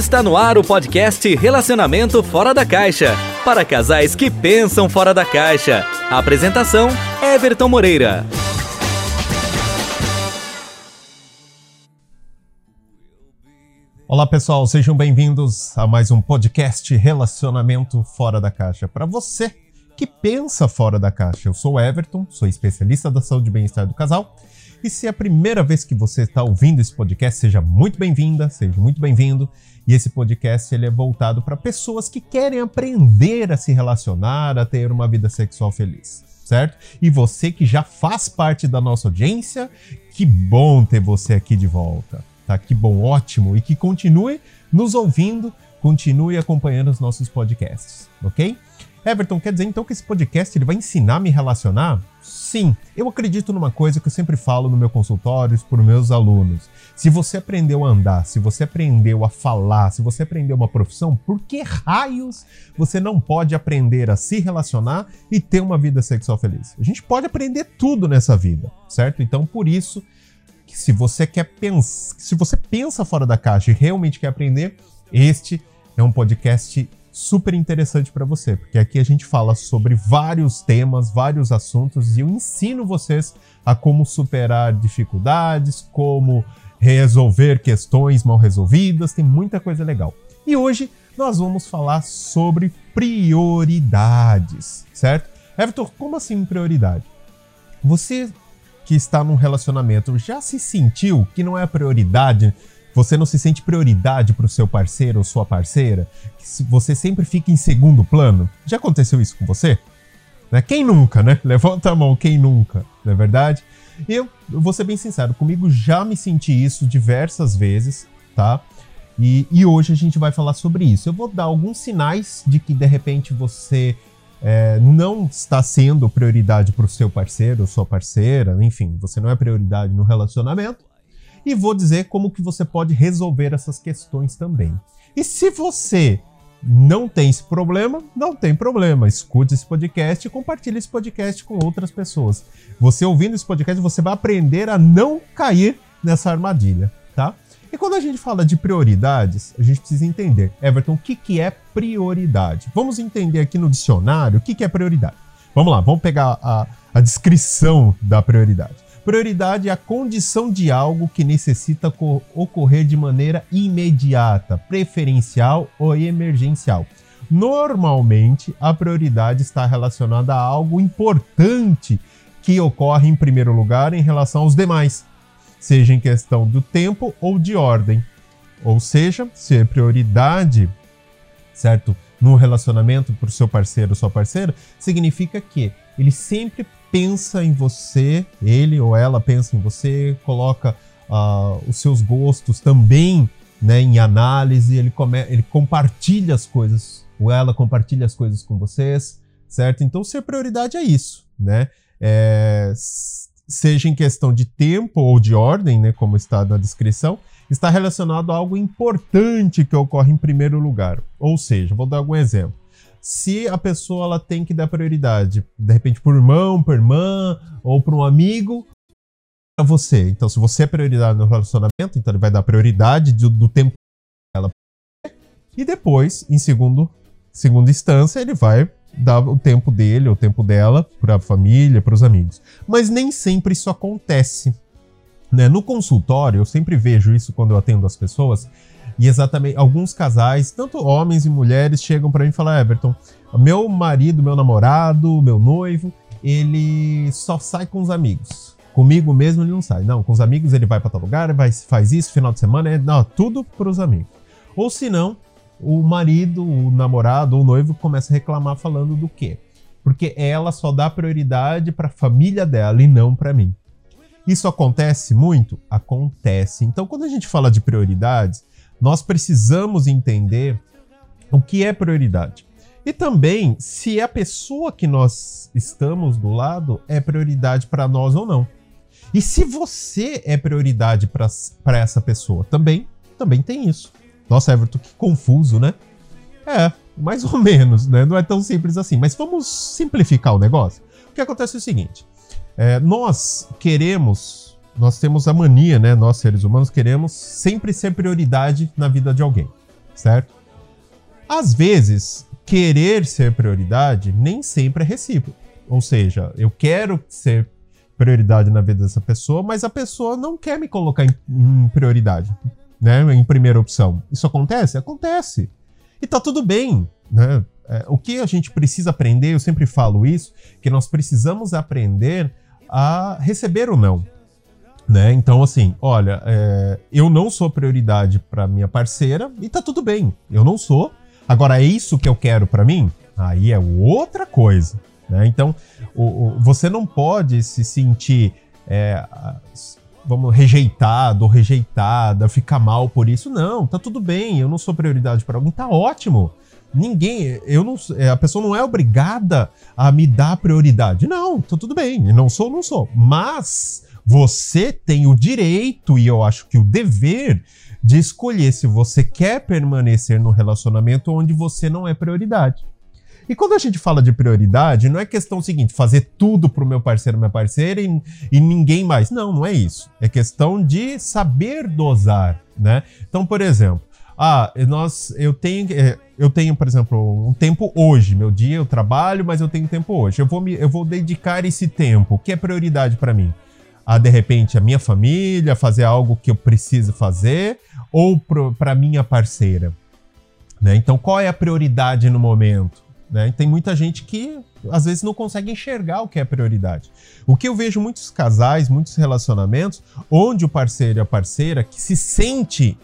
Está no ar o podcast Relacionamento Fora da Caixa para casais que pensam fora da caixa. Apresentação: Everton Moreira. Olá pessoal, sejam bem-vindos a mais um podcast Relacionamento Fora da Caixa. Para você que pensa fora da caixa, eu sou Everton, sou especialista da saúde e bem-estar do casal e se é a primeira vez que você está ouvindo esse podcast, seja muito bem-vinda, seja muito bem-vindo. E esse podcast ele é voltado para pessoas que querem aprender a se relacionar, a ter uma vida sexual feliz, certo? E você que já faz parte da nossa audiência, que bom ter você aqui de volta, tá? Que bom, ótimo e que continue nos ouvindo, continue acompanhando os nossos podcasts, ok? Everton, quer dizer então que esse podcast ele vai ensinar a me relacionar? Sim, eu acredito numa coisa que eu sempre falo no meu consultório para os meus alunos. Se você aprendeu a andar, se você aprendeu a falar, se você aprendeu uma profissão, por que raios você não pode aprender a se relacionar e ter uma vida sexual feliz? A gente pode aprender tudo nessa vida, certo? Então, por isso, se você quer pensar, se você pensa fora da caixa e realmente quer aprender, este é um podcast super interessante para você, porque aqui a gente fala sobre vários temas, vários assuntos e eu ensino vocês a como superar dificuldades, como resolver questões mal resolvidas, tem muita coisa legal. E hoje nós vamos falar sobre prioridades, certo? Everton, como assim prioridade? Você que está num relacionamento já se sentiu que não é a prioridade você não se sente prioridade para o seu parceiro ou sua parceira? Você sempre fica em segundo plano? Já aconteceu isso com você? Né? Quem nunca, né? Levanta a mão, quem nunca, não é verdade? Eu, eu vou ser bem sincero, comigo já me senti isso diversas vezes, tá? E, e hoje a gente vai falar sobre isso. Eu vou dar alguns sinais de que de repente você é, não está sendo prioridade para o seu parceiro ou sua parceira, enfim, você não é prioridade no relacionamento e vou dizer como que você pode resolver essas questões também. E se você não tem esse problema, não tem problema. Escute esse podcast e compartilhe esse podcast com outras pessoas. Você ouvindo esse podcast, você vai aprender a não cair nessa armadilha, tá? E quando a gente fala de prioridades, a gente precisa entender, Everton, o que, que é prioridade? Vamos entender aqui no dicionário o que, que é prioridade. Vamos lá, vamos pegar a, a descrição da prioridade. Prioridade é a condição de algo que necessita ocorrer de maneira imediata, preferencial ou emergencial. Normalmente, a prioridade está relacionada a algo importante que ocorre em primeiro lugar em relação aos demais, seja em questão do tempo ou de ordem. Ou seja, ser prioridade, certo? No relacionamento para o seu parceiro ou sua parceira, significa que ele sempre pensa em você, ele ou ela pensa em você, coloca uh, os seus gostos também né, em análise, ele, come, ele compartilha as coisas, ou ela compartilha as coisas com vocês, certo? Então, ser prioridade é isso, né? É, seja em questão de tempo ou de ordem, né, como está na descrição, está relacionado a algo importante que ocorre em primeiro lugar. Ou seja, vou dar algum exemplo se a pessoa ela tem que dar prioridade, de repente por irmão, por irmã ou por um amigo, para você. Então, se você é prioridade no relacionamento, então ele vai dar prioridade do, do tempo ela e depois, em segundo, segunda instância, ele vai dar o tempo dele, o tempo dela para a família, para os amigos. Mas nem sempre isso acontece. Né? No consultório, eu sempre vejo isso quando eu atendo as pessoas e exatamente, alguns casais, tanto homens e mulheres, chegam para mim e falam: Everton, meu marido, meu namorado, meu noivo, ele só sai com os amigos. Comigo mesmo ele não sai. Não, com os amigos ele vai para tal lugar, vai, faz isso, final de semana, é, não, tudo para os amigos. Ou se não, o marido, o namorado o noivo começa a reclamar falando do quê? Porque ela só dá prioridade para a família dela e não para mim. Isso acontece muito? Acontece. Então, quando a gente fala de prioridades, nós precisamos entender o que é prioridade. E também se a pessoa que nós estamos do lado é prioridade para nós ou não. E se você é prioridade para essa pessoa também, também tem isso. Nossa, Everton, que confuso, né? É, mais ou menos, né? Não é tão simples assim. Mas vamos simplificar o negócio. O que acontece é o seguinte: é, nós queremos nós temos a mania, né? Nós seres humanos queremos sempre ser prioridade na vida de alguém, certo? Às vezes, querer ser prioridade nem sempre é recíproco. Ou seja, eu quero ser prioridade na vida dessa pessoa, mas a pessoa não quer me colocar em, em prioridade, né? Em primeira opção. Isso acontece? Acontece. E tá tudo bem, né? É, o que a gente precisa aprender, eu sempre falo isso, que nós precisamos aprender a receber o não. Né? Então, assim, olha, é, eu não sou prioridade para minha parceira e tá tudo bem, eu não sou. Agora, é isso que eu quero para mim? Aí é outra coisa. Né? Então, o, o, você não pode se sentir, é, vamos, rejeitado ou rejeitada, ficar mal por isso. Não, tá tudo bem, eu não sou prioridade para alguém, tá ótimo. Ninguém, eu não, é, a pessoa não é obrigada a me dar prioridade. Não, tá tudo bem, não sou, não sou. Mas você tem o direito e eu acho que o dever de escolher se você quer permanecer no relacionamento onde você não é prioridade. E quando a gente fala de prioridade, não é questão seguinte, fazer tudo pro meu parceiro, minha parceira e, e ninguém mais. Não, não é isso. É questão de saber dosar, né? Então, por exemplo, ah, nós, eu tenho, é, eu tenho, por exemplo, um tempo hoje, meu dia eu trabalho, mas eu tenho tempo hoje. Eu vou me, eu vou dedicar esse tempo, que é prioridade para mim? A de repente a minha família, fazer algo que eu preciso fazer, ou para minha parceira. Né? Então, qual é a prioridade no momento? Né? Tem muita gente que às vezes não consegue enxergar o que é prioridade. O que eu vejo muitos casais, muitos relacionamentos, onde o parceiro e a parceira que se sente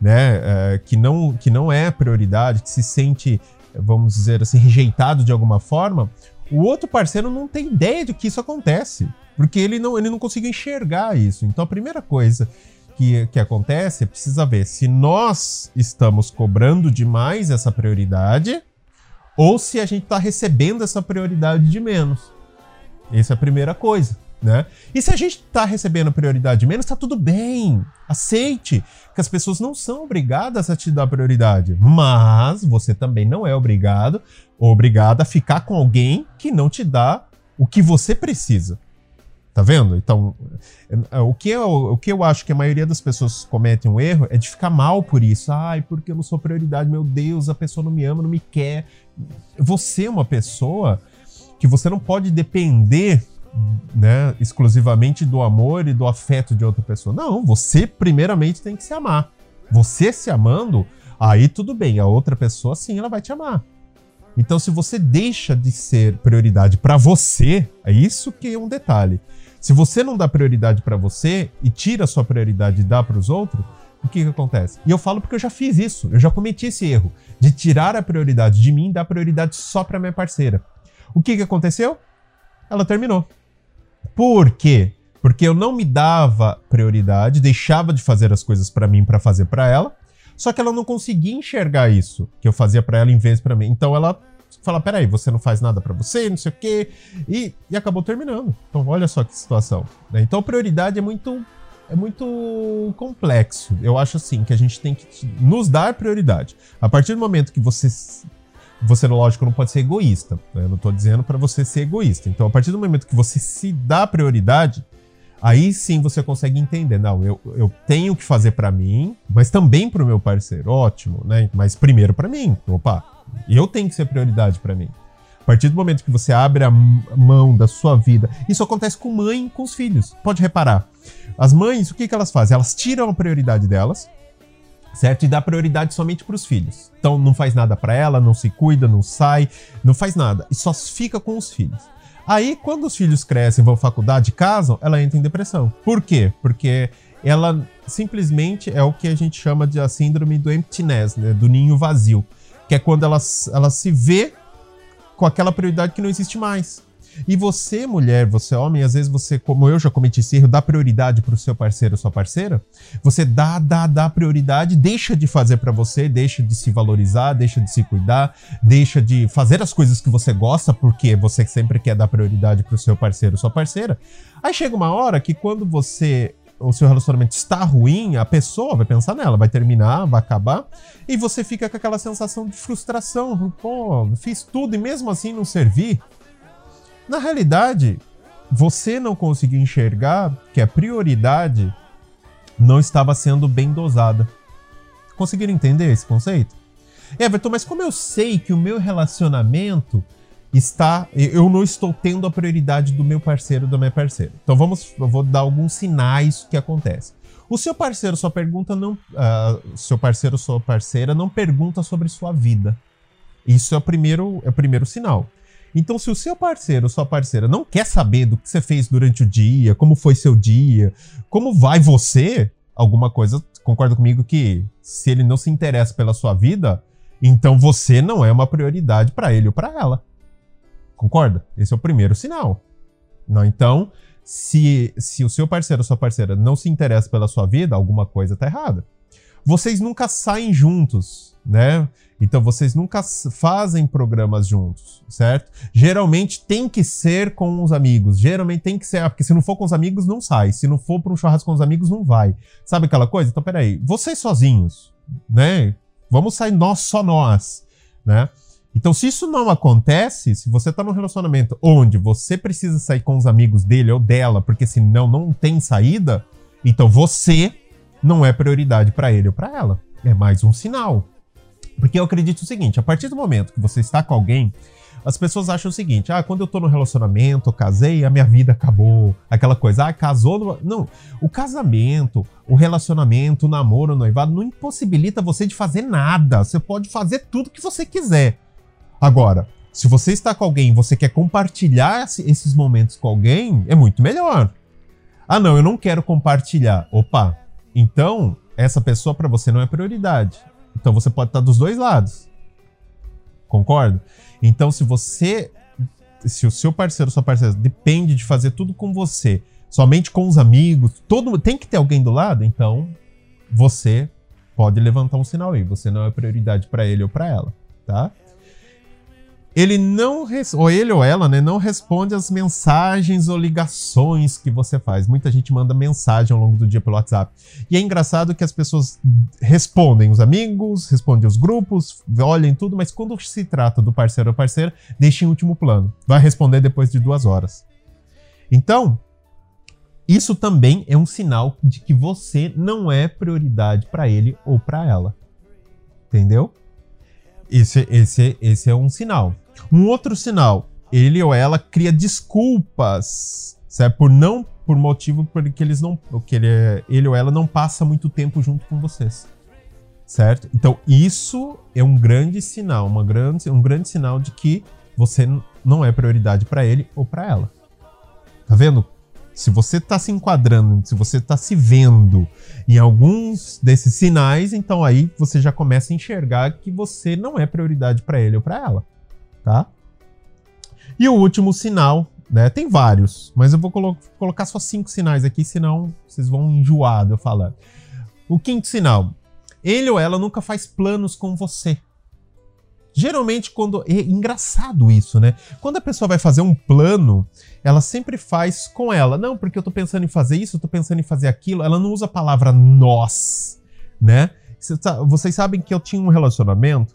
né, é, que, não, que não é prioridade, que se sente, vamos dizer assim, rejeitado de alguma forma, o outro parceiro não tem ideia de que isso acontece, porque ele não, ele não conseguiu enxergar isso. Então a primeira coisa que, que acontece é precisa ver se nós estamos cobrando demais essa prioridade ou se a gente está recebendo essa prioridade de menos. Essa é a primeira coisa né? E se a gente está recebendo prioridade menos, está tudo bem. Aceite que as pessoas não são obrigadas a te dar prioridade, mas você também não é obrigado obrigada a ficar com alguém que não te dá o que você precisa. Tá vendo? Então, é, o que, eu, o que eu acho que a maioria das pessoas cometem um erro é de ficar mal por isso. Ai, porque eu não sou prioridade, meu Deus, a pessoa não me ama, não me quer. Você é uma pessoa que você não pode depender né, exclusivamente do amor e do afeto de outra pessoa. Não, você primeiramente tem que se amar. Você se amando, aí tudo bem, a outra pessoa sim, ela vai te amar. Então, se você deixa de ser prioridade para você, é isso que é um detalhe. Se você não dá prioridade para você e tira a sua prioridade e dá para os outros, o que, que acontece? E eu falo porque eu já fiz isso, eu já cometi esse erro de tirar a prioridade de mim e dar prioridade só para minha parceira. O que, que aconteceu? Ela terminou. Por quê? Porque eu não me dava prioridade, deixava de fazer as coisas para mim para fazer para ela, só que ela não conseguia enxergar isso que eu fazia para ela em vez para mim. Então ela fala: peraí, você não faz nada para você, não sei o quê, e, e acabou terminando. Então olha só que situação. Né? Então prioridade é muito é muito complexo. Eu acho assim que a gente tem que nos dar prioridade. A partir do momento que você você, lógico, não pode ser egoísta. Né? Eu não estou dizendo para você ser egoísta. Então, a partir do momento que você se dá prioridade, aí sim você consegue entender. Não, eu, eu tenho que fazer para mim, mas também para o meu parceiro. Ótimo, né? Mas primeiro para mim. Opa, eu tenho que ser prioridade para mim. A partir do momento que você abre a mão da sua vida, isso acontece com mãe e com os filhos. Pode reparar. As mães, o que, que elas fazem? Elas tiram a prioridade delas certo? E dá prioridade somente para os filhos. Então não faz nada para ela, não se cuida, não sai, não faz nada e só fica com os filhos. Aí quando os filhos crescem, vão à faculdade, casam, ela entra em depressão. Por quê? Porque ela simplesmente é o que a gente chama de a síndrome do emptiness, né? do ninho vazio, que é quando ela, ela se vê com aquela prioridade que não existe mais. E você, mulher, você homem, às vezes você, como eu já cometi esse erro, dá prioridade para o seu parceiro ou sua parceira. Você dá, dá, dá prioridade, deixa de fazer para você, deixa de se valorizar, deixa de se cuidar, deixa de fazer as coisas que você gosta, porque você sempre quer dar prioridade para o seu parceiro ou sua parceira. Aí chega uma hora que quando você o seu relacionamento está ruim, a pessoa vai pensar nela, vai terminar, vai acabar, e você fica com aquela sensação de frustração. Pô, fiz tudo e mesmo assim não servi. Na realidade, você não conseguiu enxergar que a prioridade não estava sendo bem dosada. Conseguiram entender esse conceito? Everton, mas como eu sei que o meu relacionamento está. Eu não estou tendo a prioridade do meu parceiro da minha parceira. Então vamos. Eu vou dar alguns sinais que acontecem. O seu parceiro, sua pergunta não. Uh, seu parceiro, sua parceira não pergunta sobre sua vida. Isso é o primeiro, é o primeiro sinal. Então, se o seu parceiro ou sua parceira não quer saber do que você fez durante o dia, como foi seu dia, como vai você, alguma coisa, concorda comigo que se ele não se interessa pela sua vida, então você não é uma prioridade para ele ou para ela. Concorda? Esse é o primeiro sinal. Não, então, se, se o seu parceiro ou sua parceira não se interessa pela sua vida, alguma coisa está errada. Vocês nunca saem juntos, né? Então vocês nunca fazem programas juntos, certo? Geralmente tem que ser com os amigos. Geralmente tem que ser, ah, porque se não for com os amigos não sai, se não for para um churrasco com os amigos não vai. Sabe aquela coisa? Então peraí, vocês sozinhos, né? Vamos sair nós só nós, né? Então, se isso não acontece, se você tá num relacionamento onde você precisa sair com os amigos dele ou dela, porque senão não tem saída, então você não é prioridade para ele ou para ela. É mais um sinal. Porque eu acredito o seguinte: a partir do momento que você está com alguém, as pessoas acham o seguinte: ah, quando eu tô no relacionamento, casei, a minha vida acabou. Aquela coisa, ah, casou. No... Não. O casamento, o relacionamento, o namoro, o noivado não impossibilita você de fazer nada. Você pode fazer tudo que você quiser. Agora, se você está com alguém e você quer compartilhar esses momentos com alguém, é muito melhor. Ah, não, eu não quero compartilhar. Opa, então essa pessoa para você não é prioridade. Então você pode estar dos dois lados. Concorda? Então, se você. Se o seu parceiro, sua parceira, depende de fazer tudo com você, somente com os amigos, todo tem que ter alguém do lado, então você pode levantar um sinal aí. Você não é prioridade para ele ou para ela, tá? Ele não ou ele ou ela, né, não responde as mensagens ou ligações que você faz. Muita gente manda mensagem ao longo do dia pelo WhatsApp. E é engraçado que as pessoas respondem os amigos, respondem os grupos, olhem tudo, mas quando se trata do parceiro ou parceira, deixa em último plano. Vai responder depois de duas horas. Então, isso também é um sinal de que você não é prioridade para ele ou para ela. Entendeu? Esse, esse, esse é um sinal. Um outro sinal, ele ou ela cria desculpas, certo? Por não, por motivo porque eles não, que ele, ele ou ela não passa muito tempo junto com vocês, certo? Então isso é um grande sinal, uma grande, um grande sinal de que você não é prioridade para ele ou para ela. Tá vendo? Se você está se enquadrando, se você está se vendo em alguns desses sinais, então aí você já começa a enxergar que você não é prioridade para ele ou para ela tá? E o último sinal, né? Tem vários, mas eu vou colo colocar só cinco sinais aqui, senão vocês vão enjoar de eu falar. O quinto sinal, ele ou ela nunca faz planos com você. Geralmente, quando. É engraçado isso, né? Quando a pessoa vai fazer um plano, ela sempre faz com ela. Não, porque eu tô pensando em fazer isso, eu tô pensando em fazer aquilo. Ela não usa a palavra nós, né? Vocês sabem que eu tinha um relacionamento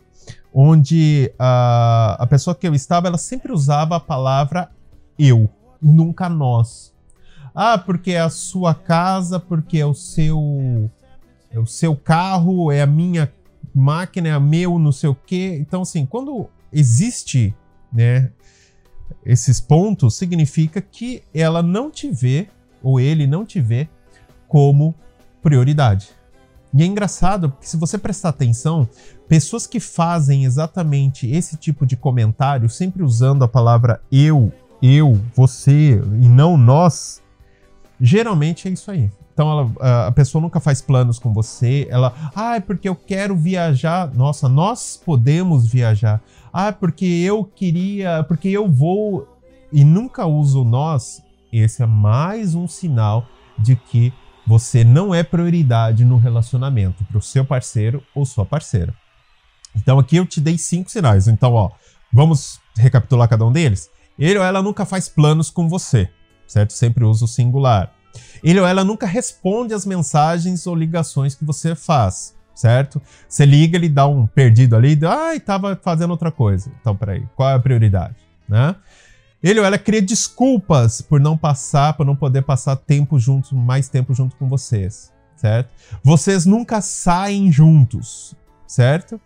onde a, a pessoa que eu estava, ela sempre usava a palavra eu, nunca nós. Ah, porque é a sua casa, porque é o seu é o seu carro, é a minha máquina, é meu, não sei o quê. Então, assim, quando existe, né, esses pontos, significa que ela não te vê, ou ele não te vê, como prioridade. E é engraçado, porque se você prestar atenção, pessoas que fazem exatamente esse tipo de comentário, sempre usando a palavra eu, eu, você e não nós, geralmente é isso aí. Então ela, a pessoa nunca faz planos com você, ela, ah, é porque eu quero viajar. Nossa, nós podemos viajar. Ah, porque eu queria, porque eu vou e nunca uso nós. Esse é mais um sinal de que você não é prioridade no relacionamento para o seu parceiro ou sua parceira. Então aqui eu te dei cinco sinais. Então, ó, vamos recapitular cada um deles? Ele ou ela nunca faz planos com você, certo? Sempre usa o singular. Ele ou ela nunca responde às mensagens ou ligações que você faz, certo? Você liga, ele dá um perdido ali, ai, tava fazendo outra coisa. Então, peraí, qual é a prioridade, né? Ele ou ela cria desculpas por não passar, por não poder passar tempo junto, mais tempo junto com vocês. certo? Vocês nunca saem juntos, certo?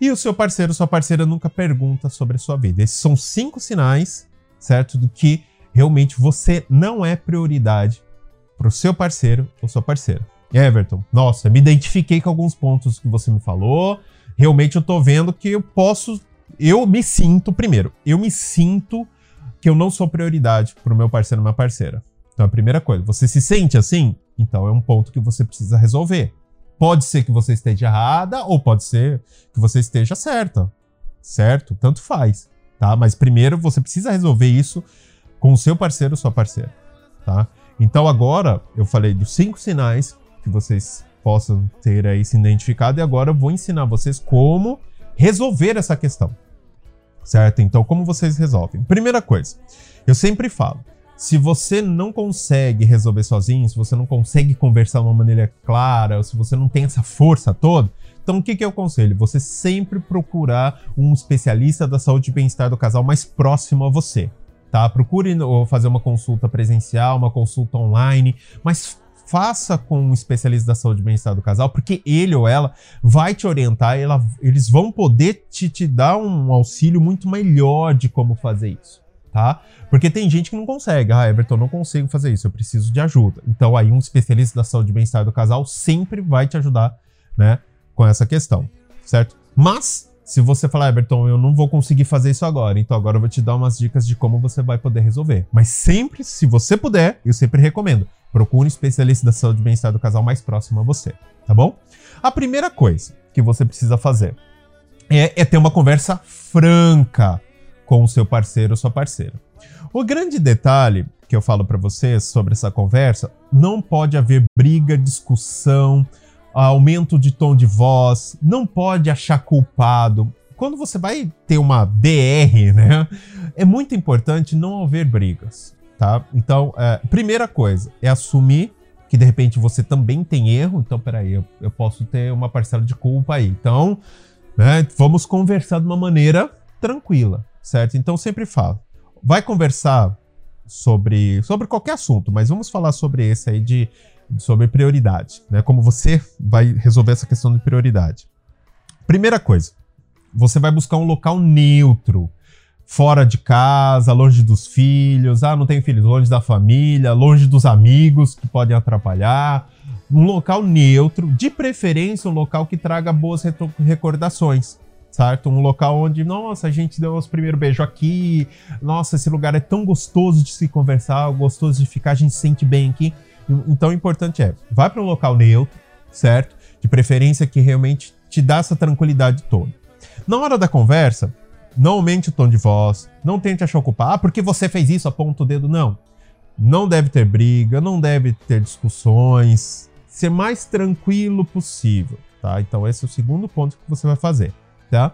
E o seu parceiro, sua parceira nunca pergunta sobre a sua vida. Esses são cinco sinais, certo? Do que realmente você não é prioridade para o seu parceiro ou sua parceira. Everton, nossa, me identifiquei com alguns pontos que você me falou. Realmente eu tô vendo que eu posso. Eu me sinto, primeiro, eu me sinto que eu não sou prioridade para o meu parceiro ou minha parceira. Então, a primeira coisa, você se sente assim? Então é um ponto que você precisa resolver. Pode ser que você esteja errada ou pode ser que você esteja certa. Certo? Tanto faz, tá? Mas primeiro você precisa resolver isso com o seu parceiro ou sua parceira, tá? Então agora eu falei dos cinco sinais que vocês possam ter aí se identificado e agora eu vou ensinar vocês como resolver essa questão. Certo? Então como vocês resolvem? Primeira coisa, eu sempre falo, se você não consegue resolver sozinho, se você não consegue conversar de uma maneira clara, ou se você não tem essa força toda, então o que, que eu aconselho? Você sempre procurar um especialista da saúde e bem-estar do casal mais próximo a você. Tá? Procure fazer uma consulta presencial, uma consulta online, mas faça com um especialista da saúde e bem-estar do casal, porque ele ou ela vai te orientar, ela, eles vão poder te, te dar um auxílio muito melhor de como fazer isso tá? Porque tem gente que não consegue. Ah, Everton, não consigo fazer isso, eu preciso de ajuda. Então aí um especialista da saúde e bem-estar do casal sempre vai te ajudar, né, com essa questão, certo? Mas se você falar, Everton, eu não vou conseguir fazer isso agora, então agora eu vou te dar umas dicas de como você vai poder resolver. Mas sempre, se você puder, eu sempre recomendo, procure um especialista da saúde e bem-estar do casal mais próximo a você, tá bom? A primeira coisa que você precisa fazer é, é ter uma conversa franca com o seu parceiro ou sua parceira. O grande detalhe que eu falo para vocês sobre essa conversa, não pode haver briga, discussão, aumento de tom de voz, não pode achar culpado. Quando você vai ter uma DR, né, é muito importante não haver brigas, tá? Então, é, primeira coisa é assumir que de repente você também tem erro. Então, peraí, eu, eu posso ter uma parcela de culpa aí. Então, né, vamos conversar de uma maneira tranquila certo? Então sempre falo. Vai conversar sobre, sobre qualquer assunto, mas vamos falar sobre esse aí de sobre prioridade, né? Como você vai resolver essa questão de prioridade. Primeira coisa, você vai buscar um local neutro, fora de casa, longe dos filhos, ah, não tenho filhos, longe da família, longe dos amigos que podem atrapalhar, um local neutro, de preferência um local que traga boas recordações certo? Um local onde, nossa, a gente deu os primeiros beijos aqui, nossa, esse lugar é tão gostoso de se conversar, gostoso de ficar, a gente se sente bem aqui. Então o importante é, vai para um local neutro, certo? De preferência que realmente te dá essa tranquilidade toda. Na hora da conversa, não aumente o tom de voz, não tente achar ocupar, ah, porque você fez isso, aponta o dedo, não. Não deve ter briga, não deve ter discussões, ser mais tranquilo possível, tá? Então esse é o segundo ponto que você vai fazer tá?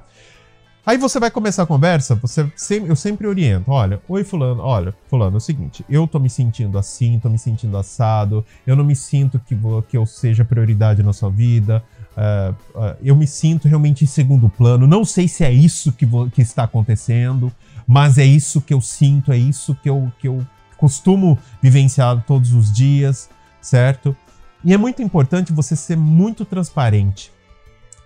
Aí você vai começar a conversa, você eu sempre oriento, olha, oi fulano, olha, fulano, é o seguinte, eu tô me sentindo assim, tô me sentindo assado, eu não me sinto que, vou, que eu seja prioridade na sua vida, uh, uh, eu me sinto realmente em segundo plano, não sei se é isso que, vou, que está acontecendo, mas é isso que eu sinto, é isso que eu, que eu costumo vivenciar todos os dias, certo? E é muito importante você ser muito transparente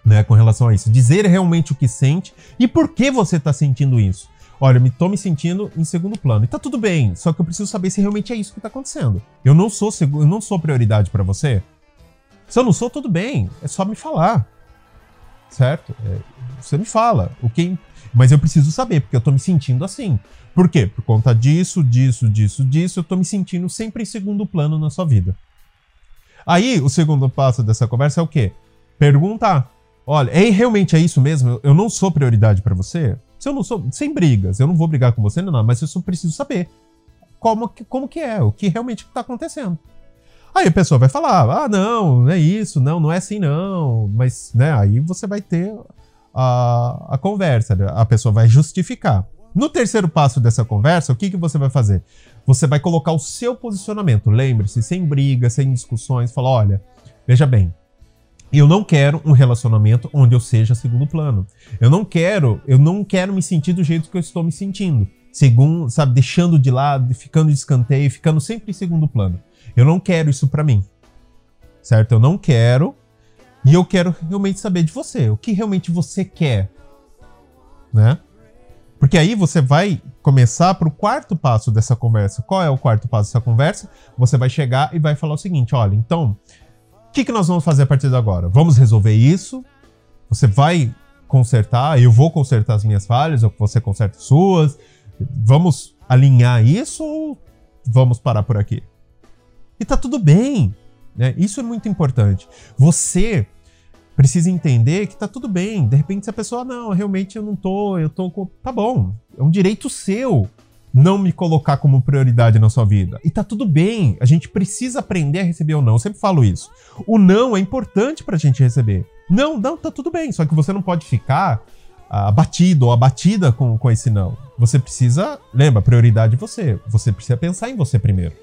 né, com relação a isso. Dizer realmente o que sente e por que você está sentindo isso. Olha, me tô me sentindo em segundo plano. E tá tudo bem, só que eu preciso saber se realmente é isso que tá acontecendo. Eu não sou eu não sou prioridade para você. Se eu não sou, tudo bem, é só me falar. Certo? É, você me fala. O que mas eu preciso saber, porque eu tô me sentindo assim. Por quê? Por conta disso, disso, disso, disso, eu tô me sentindo sempre em segundo plano na sua vida. Aí, o segundo passo dessa conversa é o quê? Perguntar. Olha, é, realmente é isso mesmo? Eu não sou prioridade para você? Se eu não sou, sem brigas, eu não vou brigar com você, não, mas eu só preciso saber como como que é, o que realmente está acontecendo. Aí a pessoa vai falar, ah, não, não é isso, não, não é assim não, mas, né, aí você vai ter a, a conversa, né? a pessoa vai justificar. No terceiro passo dessa conversa, o que, que você vai fazer? Você vai colocar o seu posicionamento, lembre-se, sem brigas, sem discussões, falar, olha, veja bem, eu não quero um relacionamento onde eu seja segundo plano. Eu não quero, eu não quero me sentir do jeito que eu estou me sentindo. Segundo, sabe, deixando de lado, ficando de escanteio, ficando sempre em segundo plano. Eu não quero isso para mim. certo? Eu não quero. E eu quero realmente saber de você. O que realmente você quer, né? Porque aí você vai começar para o quarto passo dessa conversa. Qual é o quarto passo dessa conversa? Você vai chegar e vai falar o seguinte: olha, então, que, que nós vamos fazer a partir de agora? Vamos resolver isso? Você vai consertar, eu vou consertar as minhas falhas, ou você conserta as suas. Vamos alinhar isso ou vamos parar por aqui? E tá tudo bem. Né? Isso é muito importante. Você precisa entender que tá tudo bem. De repente, se a pessoa, não, realmente eu não tô, eu tô com. Tá bom, é um direito seu não me colocar como prioridade na sua vida. E tá tudo bem, a gente precisa aprender a receber o não. Eu sempre falo isso. O não é importante pra gente receber. Não, não, tá tudo bem. Só que você não pode ficar abatido ou abatida com, com esse não. Você precisa, lembra, prioridade é você. Você precisa pensar em você primeiro.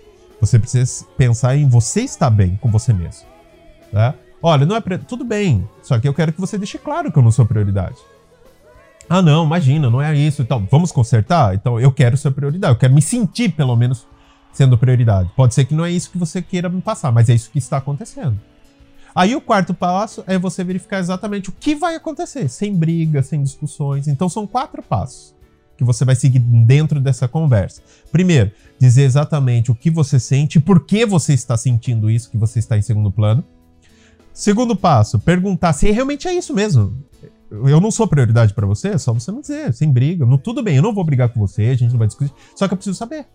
Você precisa pensar em você estar bem com você mesmo. Tá? Olha, não é tudo bem, só que eu quero que você deixe claro que eu não sou prioridade. Ah, não, imagina, não é isso. Então, vamos consertar? Então, eu quero ser prioridade. Eu quero me sentir, pelo menos, sendo prioridade. Pode ser que não é isso que você queira me passar, mas é isso que está acontecendo. Aí o quarto passo é você verificar exatamente o que vai acontecer, sem brigas, sem discussões. Então são quatro passos que você vai seguir dentro dessa conversa. Primeiro, dizer exatamente o que você sente, por que você está sentindo isso, que você está em segundo plano. Segundo passo, perguntar se realmente é isso mesmo. Eu não sou prioridade para você, é só você me dizer, sem briga. Não, tudo bem, eu não vou brigar com você, a gente não vai discutir, só que eu preciso saber.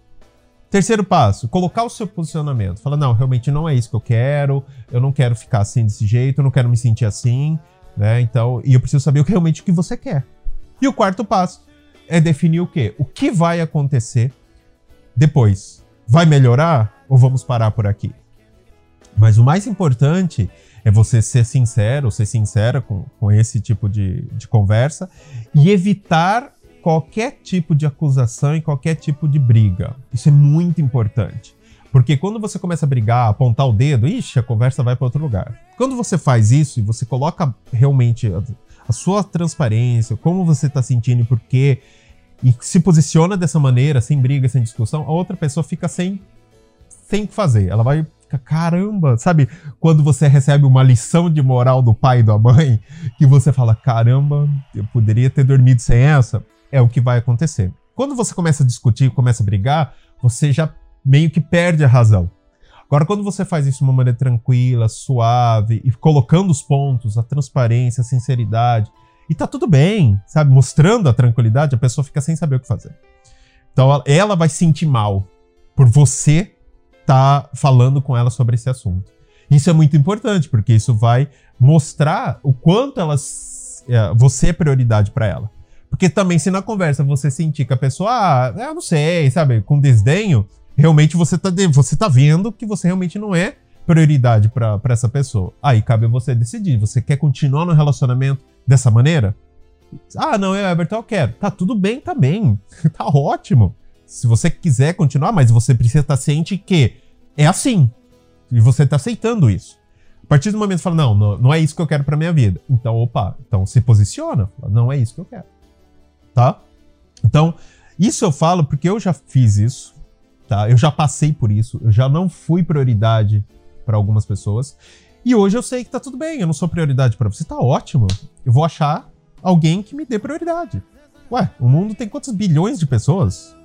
Terceiro passo, colocar o seu posicionamento. Fala, não, realmente não é isso que eu quero, eu não quero ficar assim desse jeito, eu não quero me sentir assim, né? Então, e eu preciso saber o que realmente o que você quer. E o quarto passo é definir o quê? O que vai acontecer depois. Vai melhorar ou vamos parar por aqui? Mas o mais importante é você ser sincero, ser sincera com, com esse tipo de, de conversa e evitar qualquer tipo de acusação e qualquer tipo de briga. Isso é muito importante. Porque quando você começa a brigar, apontar o dedo, ixi, a conversa vai para outro lugar. Quando você faz isso e você coloca realmente a, a sua transparência, como você está sentindo e por quê, e se posiciona dessa maneira, sem briga, sem discussão, a outra pessoa fica sem sem o que fazer. Ela vai ficar, caramba, sabe? Quando você recebe uma lição de moral do pai e da mãe, que você fala, caramba, eu poderia ter dormido sem essa, é o que vai acontecer. Quando você começa a discutir, começa a brigar, você já meio que perde a razão. Agora, quando você faz isso de uma maneira tranquila, suave, e colocando os pontos, a transparência, a sinceridade, e tá tudo bem, sabe? Mostrando a tranquilidade, a pessoa fica sem saber o que fazer. Então ela vai sentir mal por você tá falando com ela sobre esse assunto. Isso é muito importante, porque isso vai mostrar o quanto elas, é, você é prioridade para ela. Porque também, se na conversa você sentir que a pessoa, ah, eu não sei, sabe, com desdenho, realmente você tá, você tá vendo que você realmente não é prioridade para essa pessoa. Aí cabe você decidir. Você quer continuar no relacionamento dessa maneira? Ah, não, eu, Everton, eu quero. Tá tudo bem também. tá ótimo. Se você quiser continuar, mas você precisa estar ciente que é assim. E você está aceitando isso. A partir do momento que você fala, não, não, não é isso que eu quero para minha vida. Então, opa, então se posiciona. Não é isso que eu quero. Tá? Então, isso eu falo porque eu já fiz isso. Tá? Eu já passei por isso. Eu já não fui prioridade para algumas pessoas. E hoje eu sei que tá tudo bem, eu não sou prioridade para você, tá ótimo. Eu vou achar alguém que me dê prioridade. Ué, o mundo tem quantos bilhões de pessoas?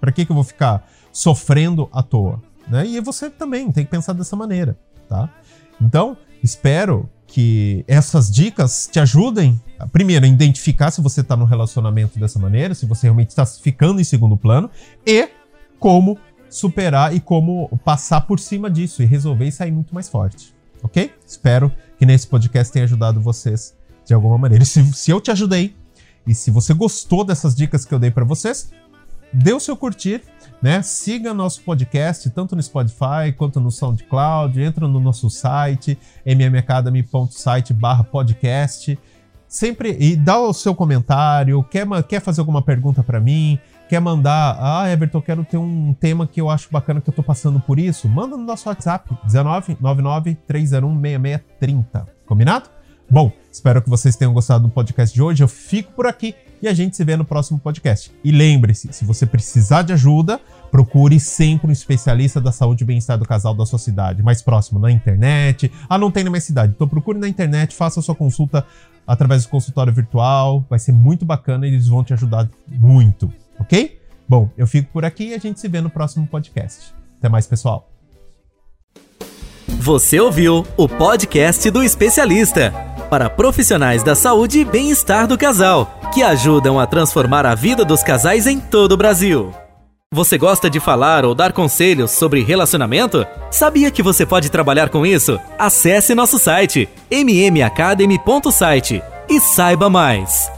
Para que que eu vou ficar sofrendo à toa, né? E você também tem que pensar dessa maneira, tá? Então, espero que essas dicas te ajudem, primeiro, a identificar se você está no relacionamento dessa maneira, se você realmente está ficando em segundo plano, e como superar e como passar por cima disso e resolver e sair muito mais forte. Ok? Espero que nesse podcast tenha ajudado vocês de alguma maneira. E se, se eu te ajudei e se você gostou dessas dicas que eu dei para vocês, dê o seu curtir, né? Siga nosso podcast tanto no Spotify quanto no SoundCloud, entra no nosso site mmacademy.site/podcast. Sempre e dá o seu comentário, quer, quer fazer alguma pergunta para mim, quer mandar, ah, Everton, quero ter um tema que eu acho bacana que eu tô passando por isso, manda no nosso WhatsApp, 19 99 301 6630. Combinado? Bom, espero que vocês tenham gostado do podcast de hoje. Eu fico por aqui e a gente se vê no próximo podcast. E lembre-se, se você precisar de ajuda, procure sempre um especialista da saúde e bem-estar do casal da sua cidade, mais próximo na internet. Ah, não tem na minha cidade. Então procure na internet, faça a sua consulta através do consultório virtual. Vai ser muito bacana e eles vão te ajudar muito, ok? Bom, eu fico por aqui e a gente se vê no próximo podcast. Até mais, pessoal. Você ouviu o podcast do especialista para profissionais da saúde e bem-estar do casal, que ajudam a transformar a vida dos casais em todo o Brasil. Você gosta de falar ou dar conselhos sobre relacionamento? Sabia que você pode trabalhar com isso? Acesse nosso site mmacademy.site e saiba mais.